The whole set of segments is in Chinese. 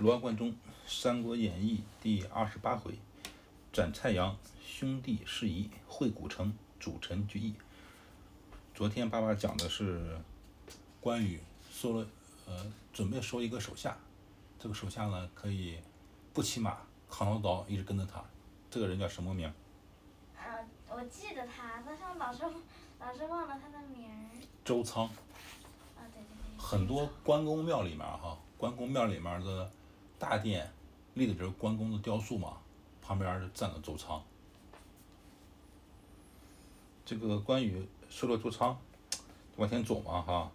罗贯中《三国演义》第二十八回，斩蔡阳，兄弟事宜会古城，主臣聚义。昨天爸爸讲的是关羽收了，呃，准备收一个手下，这个手下呢可以不骑马，扛着刀一直跟着他。这个人叫什么名？啊，我记得他，但是我老是老是忘了他的名儿。周仓。啊，对对对。很多关公庙里面哈，关公庙里面的。大殿立的就是关公的雕塑嘛，旁边站着周仓。这个关羽收了周仓，往前走嘛哈，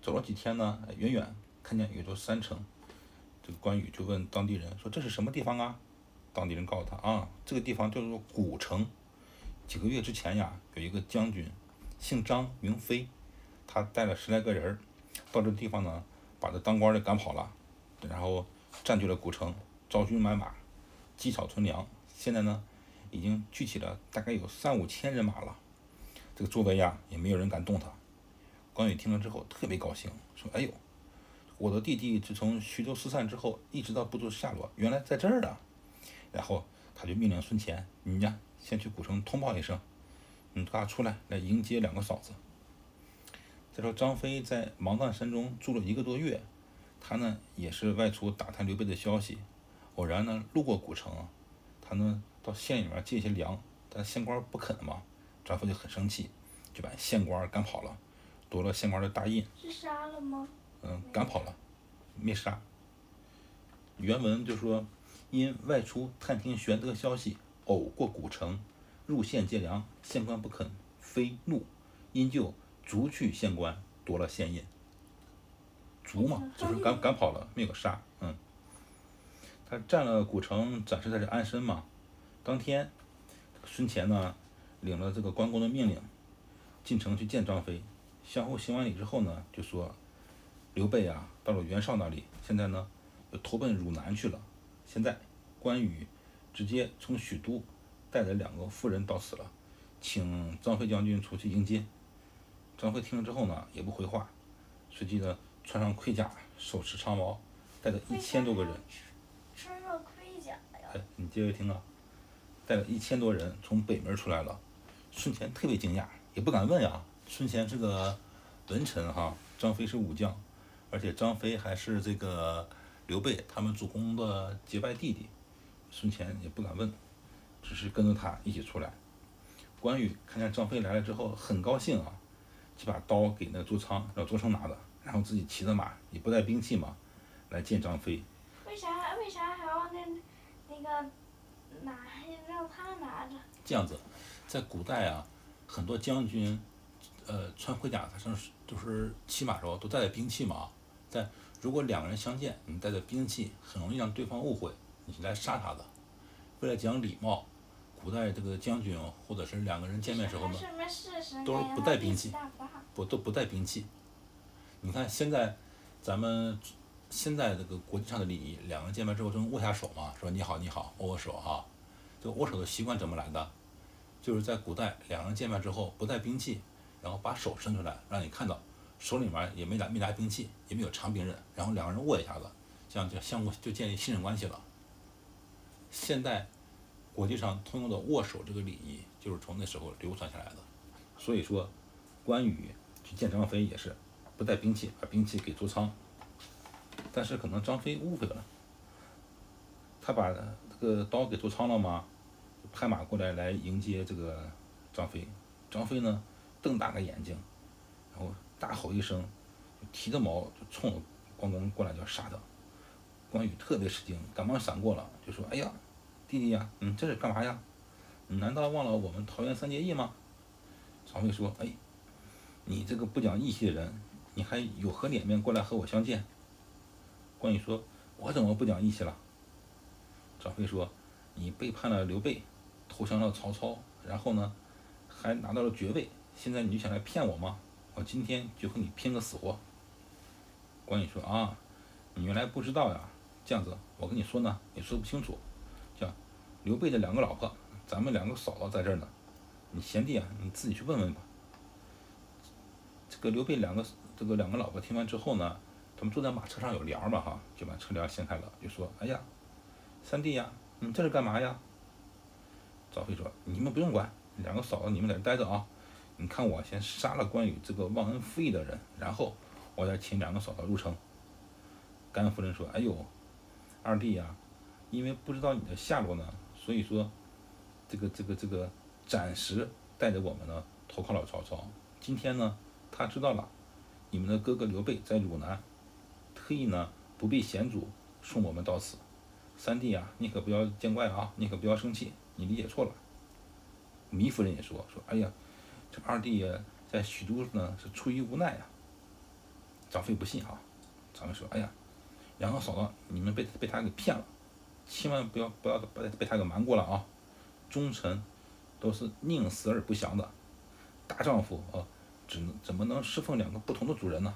走了几天呢，远远看见有座山城，这个关羽就问当地人说：“这是什么地方啊？”当地人告诉他：“啊，这个地方叫做古城。几个月之前呀，有一个将军，姓张名飞，他带了十来个人到这地方呢，把这当官的赶跑了，然后。”占据了古城，招军买马，积草屯粮。现在呢，已经聚起了大概有三五千人马了。这个周围呀，也没有人敢动他。关羽听了之后特别高兴，说：“哎呦，我的弟弟自从徐州失散之后，一直到不知下落，原来在这儿呢。”然后他就命令孙乾：“你呀，先去古城通报一声，你他出来来迎接两个嫂子。”再说张飞在芒砀山中住了一个多月。他呢也是外出打探刘备的消息，偶然呢路过古城，他呢到县里面借些粮，但县官不肯嘛，张飞就很生气，就把县官赶跑了，夺了县官的大印。是杀了吗？嗯，赶跑了，没杀。原文就说，因外出探听玄德消息，偶过古城，入县借粮，县官不肯，非怒，因就逐去县官，夺了县印。逐嘛，就是赶赶跑了，没有杀。嗯，他占了古城，暂时在这安身嘛。当天，孙乾呢，领了这个关公的命令，进城去见张飞。相互行完礼之后呢，就说刘备啊，到了袁绍那里，现在呢，又投奔汝南去了。现在关羽直接从许都带着两个夫人到此了，请张飞将军出去迎接。张飞听了之后呢，也不回话，随即呢。穿上盔甲，手持长矛，带着一千多个人。穿上盔甲呀！哎，你接着听啊，带了一千多人从北门出来了。孙权特别惊讶，也不敢问呀。孙权是个文臣哈，张飞是武将，而且张飞还是这个刘备他们主公的结拜弟弟。孙权也不敢问，只是跟着他一起出来。关羽看见张飞来了之后，很高兴啊，就把刀给那周仓，让周仓拿着。然后自己骑着马，也不带兵器嘛，来见张飞。为啥？为啥还要那那个拿？让他拿着？这样子，在古代啊，很多将军，呃，穿盔甲，他上就是骑马时候都带着兵器嘛。但如果两个人相见，你带着兵器，很容易让对方误会你是来杀他的。为了讲礼貌，古代这个将军或者是两个人见面时候呢，都是不带兵器，不都不带兵器。你看现在，咱们现在这个国际上的礼仪，两个人见面之后就握下手嘛，说你好你好，握握手哈。这个握手的习惯怎么来的？就是在古代，两个人见面之后不带兵器，然后把手伸出来让你看到，手里面也没拿没拿兵器，也没有长兵刃，然后两个人握一下子，这样就相互就建立信任关系了。现代国际上通用的握手这个礼仪，就是从那时候流传下来的。所以说，关羽去见张飞也是。不带兵器，把兵器给周仓，但是可能张飞误会了，他把这个刀给周仓了吗？拍马过来来迎接这个张飞，张飞呢瞪大个眼睛，然后大吼一声，提着矛就冲关公过来就要杀他。关羽特别吃惊，赶忙闪过了，就说：“哎呀，弟弟呀，嗯，这是干嘛呀？你难道忘了我们桃园三结义吗？”张飞说：“哎，你这个不讲义气的人！”你还有何脸面过来和我相见？关羽说：“我怎么不讲义气了？”张飞说：“你背叛了刘备，投降了曹操，然后呢，还拿到了爵位，现在你就想来骗我吗？我今天就和你拼个死活。”关羽说：“啊，你原来不知道呀？这样子，我跟你说呢，也说不清楚。像刘备的两个老婆，咱们两个嫂子在这儿呢，你贤弟啊，你自己去问问吧。这个刘备两个。”这个两个老婆听完之后呢，他们坐在马车上有帘儿嘛哈，就把车帘掀开了，就说：“哎呀，三弟呀，你这是干嘛呀？”赵飞说：“你们不用管，两个嫂子你们在这待着啊。你看我先杀了关羽这个忘恩负义的人，然后我再请两个嫂子入城。”甘夫人说：“哎呦，二弟呀，因为不知道你的下落呢，所以说，这个这个这个暂时带着我们呢投靠了曹操。今天呢，他知道了你们的哥哥刘备在汝南，特意呢不避险阻送我们到此。三弟呀，你可不要见怪啊，你可不要生气，你理解错了。”糜夫人也说：“说哎呀，这二弟在许都呢是出于无奈呀。”张飞不信啊，张飞说：“哎呀。”两个嫂子，你们被被他给骗了，千万不要不要被被他给瞒过了啊！忠臣都是宁死而不降的，大丈夫啊，只能怎么能侍奉两个不同的主人呢？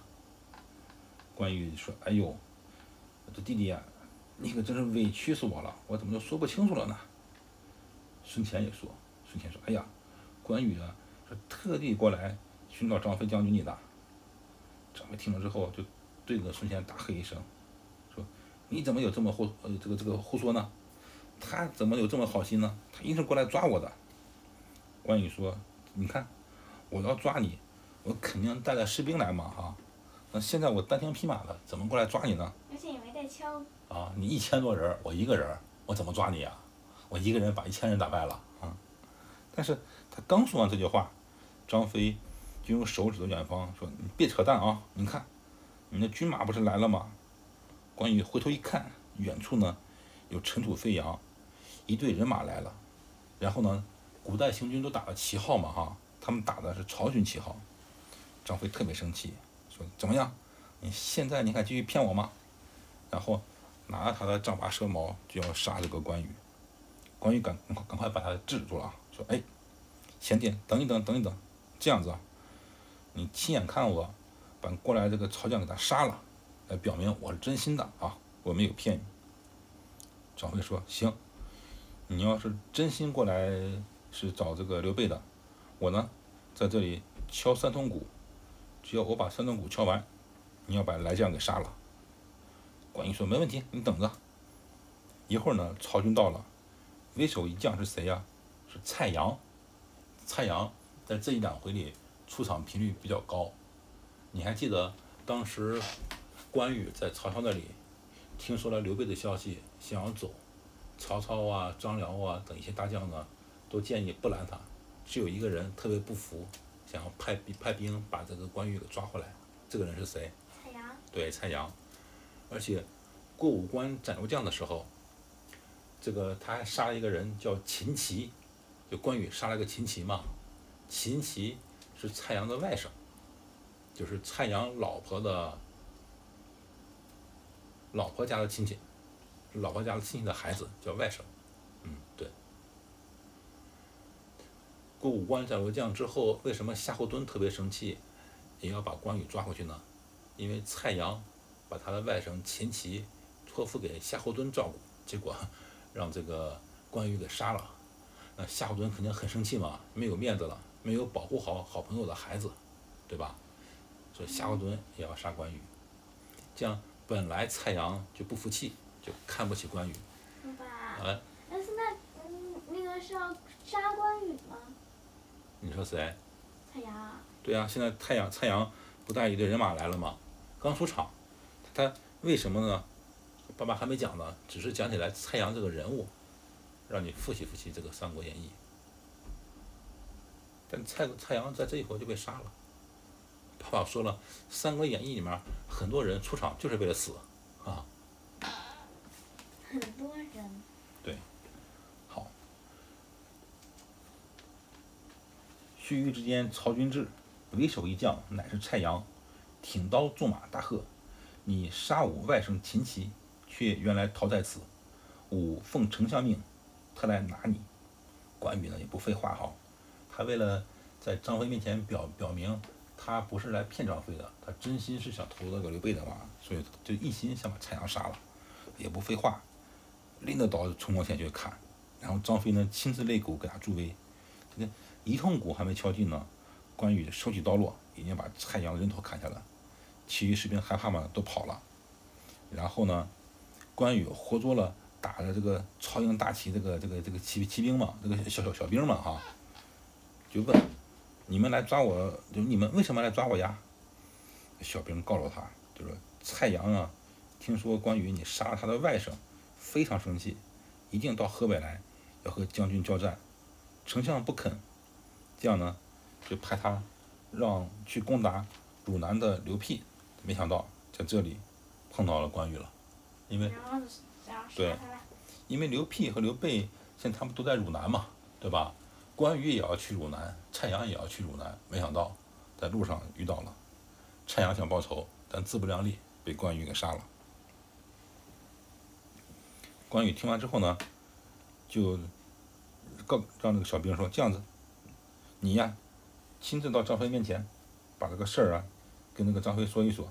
关羽说：“哎呦，这弟弟呀，你可真是委屈死我了，我怎么就说不清楚了呢？”孙权也说：“孙权说，哎呀，关羽啊，是特地过来寻找张飞将军你的。”张飞听了之后，就对着孙权大喝一声。说你怎么有这么胡呃这个这个胡说呢？他怎么有这么好心呢？他一定是过来抓我的。关羽说：“你看，我要抓你，我肯定带着士兵来嘛哈。那现在我单枪匹马的，怎么过来抓你呢？而且也没带枪。啊，你一千多人，我一个人，我怎么抓你呀？我一个人把一千人打败了啊！但是他刚说完这句话，张飞就用手指着远方说：‘你别扯淡啊！你看，你的军马不是来了吗？’”关羽回头一看，远处呢有尘土飞扬，一队人马来了。然后呢，古代行军都打了旗号嘛，哈，他们打的是曹军旗号。张飞特别生气，说：“怎么样？你现在你还继续骗我吗？”然后拿着他的丈八蛇矛就要杀这个关羽。关羽赶赶快把他制住了啊，说：“哎，贤弟，等一等，等一等，这样子啊，你亲眼看我把过来这个曹将给他杀了。”来表明我是真心的啊，我没有骗你。张飞说：“行，你要是真心过来是找这个刘备的，我呢在这里敲三通鼓，只要我把三通鼓敲完，你要把来将给杀了。”关羽说：“没问题，你等着。”一会儿呢，曹军到了，为首一将是谁呀？是蔡阳。蔡阳在这一两回里出场频率比较高。你还记得当时？关羽在曹操那里听说了刘备的消息，想要走。曹操啊、张辽啊等一些大将呢，都建议不拦他。只有一个人特别不服，想要派派兵把这个关羽给抓回来。这个人是谁？蔡阳。对，蔡阳。而且过五关斩六将的时候，这个他还杀了一个人叫秦琪，就关羽杀了个秦琪嘛。秦琪是蔡阳的外甥，就是蔡阳老婆的。老婆家的亲戚，老婆家的亲戚的孩子叫外甥，嗯，对。过五关斩六将之后，为什么夏侯惇特别生气，也要把关羽抓回去呢？因为蔡阳把他的外甥秦琪托付给夏侯惇照顾，结果 让这个关羽给杀了。那夏侯惇肯定很生气嘛，没有面子了，没有保护好好朋友的孩子，对吧？所以夏侯惇也要杀关羽，这样。本来蔡阳就不服气，就看不起关羽。爸爸，但是那嗯，那个是要杀关羽吗？你说谁？蔡阳。对啊，现在太阳蔡阳不带一队人马来了吗？刚出场，他为什么呢？爸爸还没讲呢，只是讲起来蔡阳这个人物，让你复习复习这个《三国演义》。但蔡蔡阳在这一回就被杀了。爸爸说了，《三国演义》里面很多人出场就是为了死，啊。很多人。对。好。须臾之间，曹军至，为首一将乃是蔡阳，挺刀纵马大喝：“你杀我外甥秦琪，却原来逃在此。吾奉丞相命，特来拿你。”关羽呢也不废话哈，他为了在张飞面前表表明。他不是来骗张飞的，他真心是想投那个刘备的嘛，所以就一心想把蔡阳杀了，也不废话，拎着刀冲过前去砍，然后张飞呢亲自擂鼓给他助威，这个一通鼓还没敲尽呢，关羽手起刀落，已经把蔡阳的人头砍下了，其余士兵害怕嘛，都跑了。然后呢，关羽活捉了打着这个曹营大旗这个这个这个骑骑兵嘛，这个小小小兵嘛哈，就问你们来抓我，就你们为什么来抓我呀？小兵告诉他，就说蔡阳啊，听说关羽你杀了他的外甥，非常生气，一定到河北来，要和将军交战。丞相不肯，这样呢，就派他让去攻打汝南的刘辟，没想到在这里碰到了关羽了，因为对。因为刘辟和刘备现在他们都在汝南嘛，对吧？关羽也要去汝南，蔡阳也要去汝南，没想到在路上遇到了，蔡阳想报仇，但自不量力，被关羽给杀了。关羽听完之后呢，就告让那个小兵说：“这样子，你呀，亲自到张飞面前，把这个事儿啊，跟那个张飞说一说。”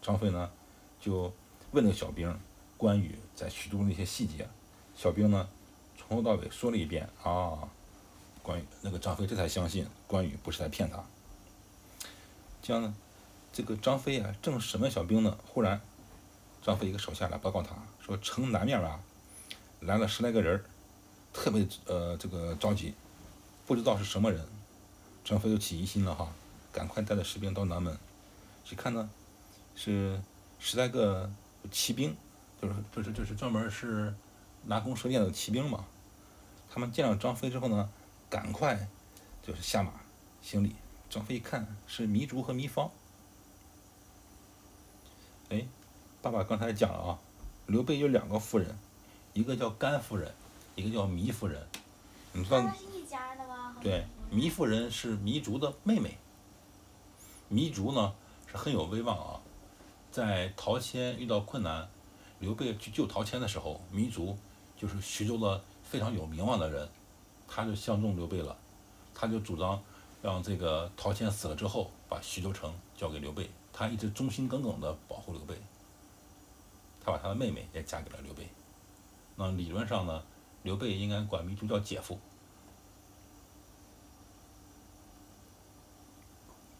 张飞呢，就问那个小兵关羽在徐州那些细节，小兵呢从头到尾说了一遍啊，关羽那个张飞这才相信关羽不是在骗他。这样呢，这个张飞啊正审问小兵呢，忽然张飞一个手下来报告他说城南面啊来了十来个人，特别呃这个着急，不知道是什么人。张飞就起疑心了哈，赶快带着士兵到南门，一看呢是十来个骑兵。就是就是就是专门是拿弓射箭的骑兵嘛。他们见了张飞之后呢，赶快就是下马行礼。张飞一看是糜竺和糜芳。哎，爸爸刚才讲了啊，刘备有两个夫人，一个叫甘夫人，一个叫糜夫人。你知道对，糜夫人是糜竺的妹妹。糜竺呢是很有威望啊，在陶谦遇到困难，刘备去救陶谦的时候，糜竺就是徐州的非常有名望的人，他就相中刘备了，他就主张让这个陶谦死了之后，把徐州城交给刘备，他一直忠心耿耿地保护刘备，他把他的妹妹也嫁给了刘备。那理论上呢，刘备应该管糜竺叫姐夫。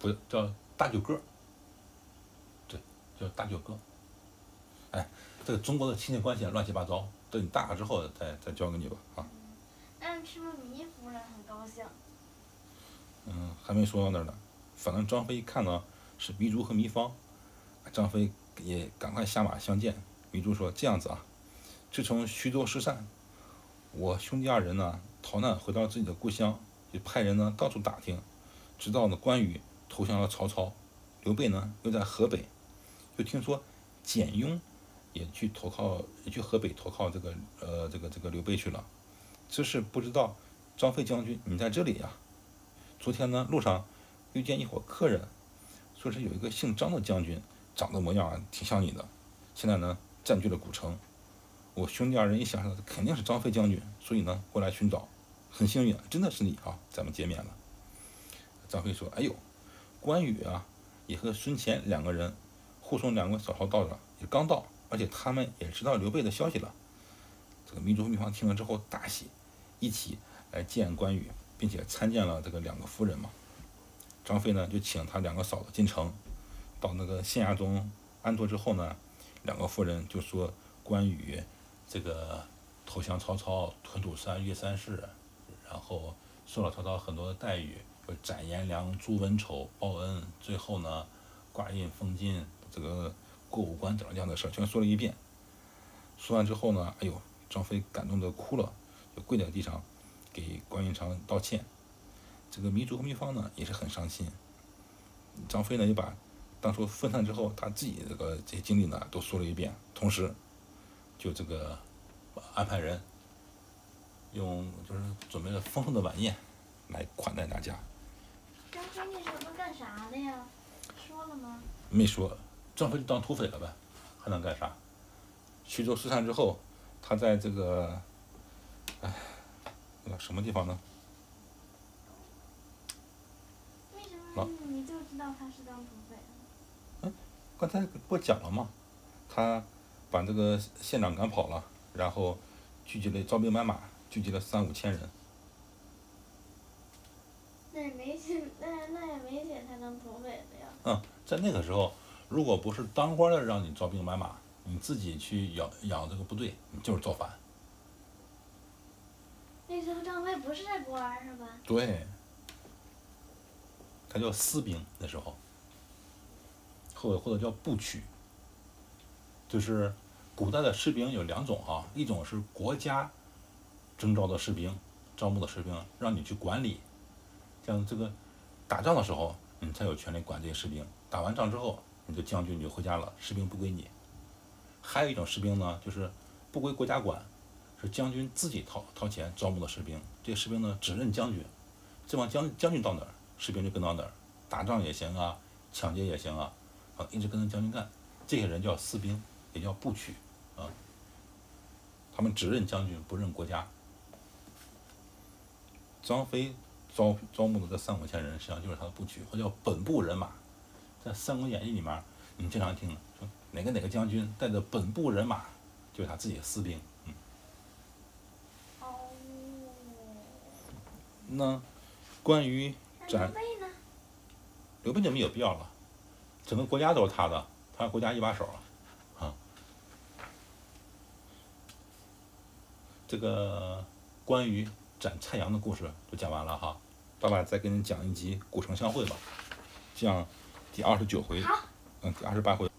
不叫大舅哥，对，叫大舅哥。哎，这个中国的亲戚关系乱七八糟，等你大了之后再再教给你吧啊。那是不是糜夫人很高兴？嗯，还没说到那儿呢。反正张飞一看呢是糜竺和糜芳，张飞也赶快下马相见。糜竺说：“这样子啊，自从徐州失散，我兄弟二人呢逃难回到自己的故乡，就派人呢到处打听，直到呢关羽投降了曹操，刘备呢又在河北，又听说简雍也去投靠，也去河北投靠这个呃这个这个刘备去了。只是不知道张飞将军你在这里呀、昨天呢，路上遇见一伙客人，说是有一个姓张的将军，长得模样挺像你的，现在呢占据了古城。我兄弟二人一想，肯定是张飞将军，所以呢过来寻找。很幸运，真的是你啊，咱们见面了。张飞说：“哎呦，关羽啊，也和孙乾两个人护送两位嫂嫂到了，也刚到，而且他们也知道刘备的消息了。”这个糜竺和糜芳听了之后大喜，一起来见关羽。并且参见了这个两个夫人嘛。张飞呢就请他两个嫂子进城，到那个县衙中安坐之后呢，两个夫人就说关羽这个投降曹操，屯土三岳三世，然后受了曹操很多的待遇，斩颜良、诛文丑、报恩，最后呢挂印封金，这个过五关等这样的事全说了一遍。说完之后呢，哎呦，张飞感动得哭了，就跪在地上。给关云长道歉，这个糜竺和糜芳呢也是很伤心。张飞呢就把当初分散之后他自己这个这些经历呢都说了一遍，同时就这个安排人用就是准备了丰盛的晚宴来款待大家。张飞那时候都干啥的呀？说了吗？没说，张飞就当土匪了呗，还能干啥？徐州失散之后，他在这个，哎。那个什么地方呢？为什啊么你就知道他是当土匪嗯？刚才不讲了吗？他把这个县长赶跑了，然后聚集了招兵买马，聚集了三五千人。那也没写，那那也没写他当土匪的呀。嗯，在那个时候，如果不是当官的让你招兵买马，你自己去养养这个部队，你就是造反。那时候张飞不是官儿是吧？对，他叫私兵那时候，或者或者叫部曲，就是古代的士兵有两种啊，一种是国家征召的士兵，招募的士兵，让你去管理，像这个打仗的时候，你才有权利管这些士兵，打完仗之后，你的将军就回家了，士兵不归你。还有一种士兵呢，就是不归国家管。是将军自己掏掏钱招募的士兵，这些士兵呢只认将军，这帮将将军到哪儿，士兵就跟到哪儿，打仗也行啊，抢劫也行啊，啊一直跟着将军干。这些人叫私兵，也叫部曲，啊，他们只认将军，不认国家。张飞招招募的这三五千人，实际上就是他的部曲，或叫本部人马。在《三国演义》里面，你经常听说哪个哪个将军带着本部人马，就是他自己的私兵。嗯那关于刘备呢？刘备就没有必要了，整个国家都是他的，他是国家一把手啊。这个关于斩蔡阳的故事就讲完了哈，爸爸再给你讲一集古城相会吧，讲第二十九回，嗯，第二十八回。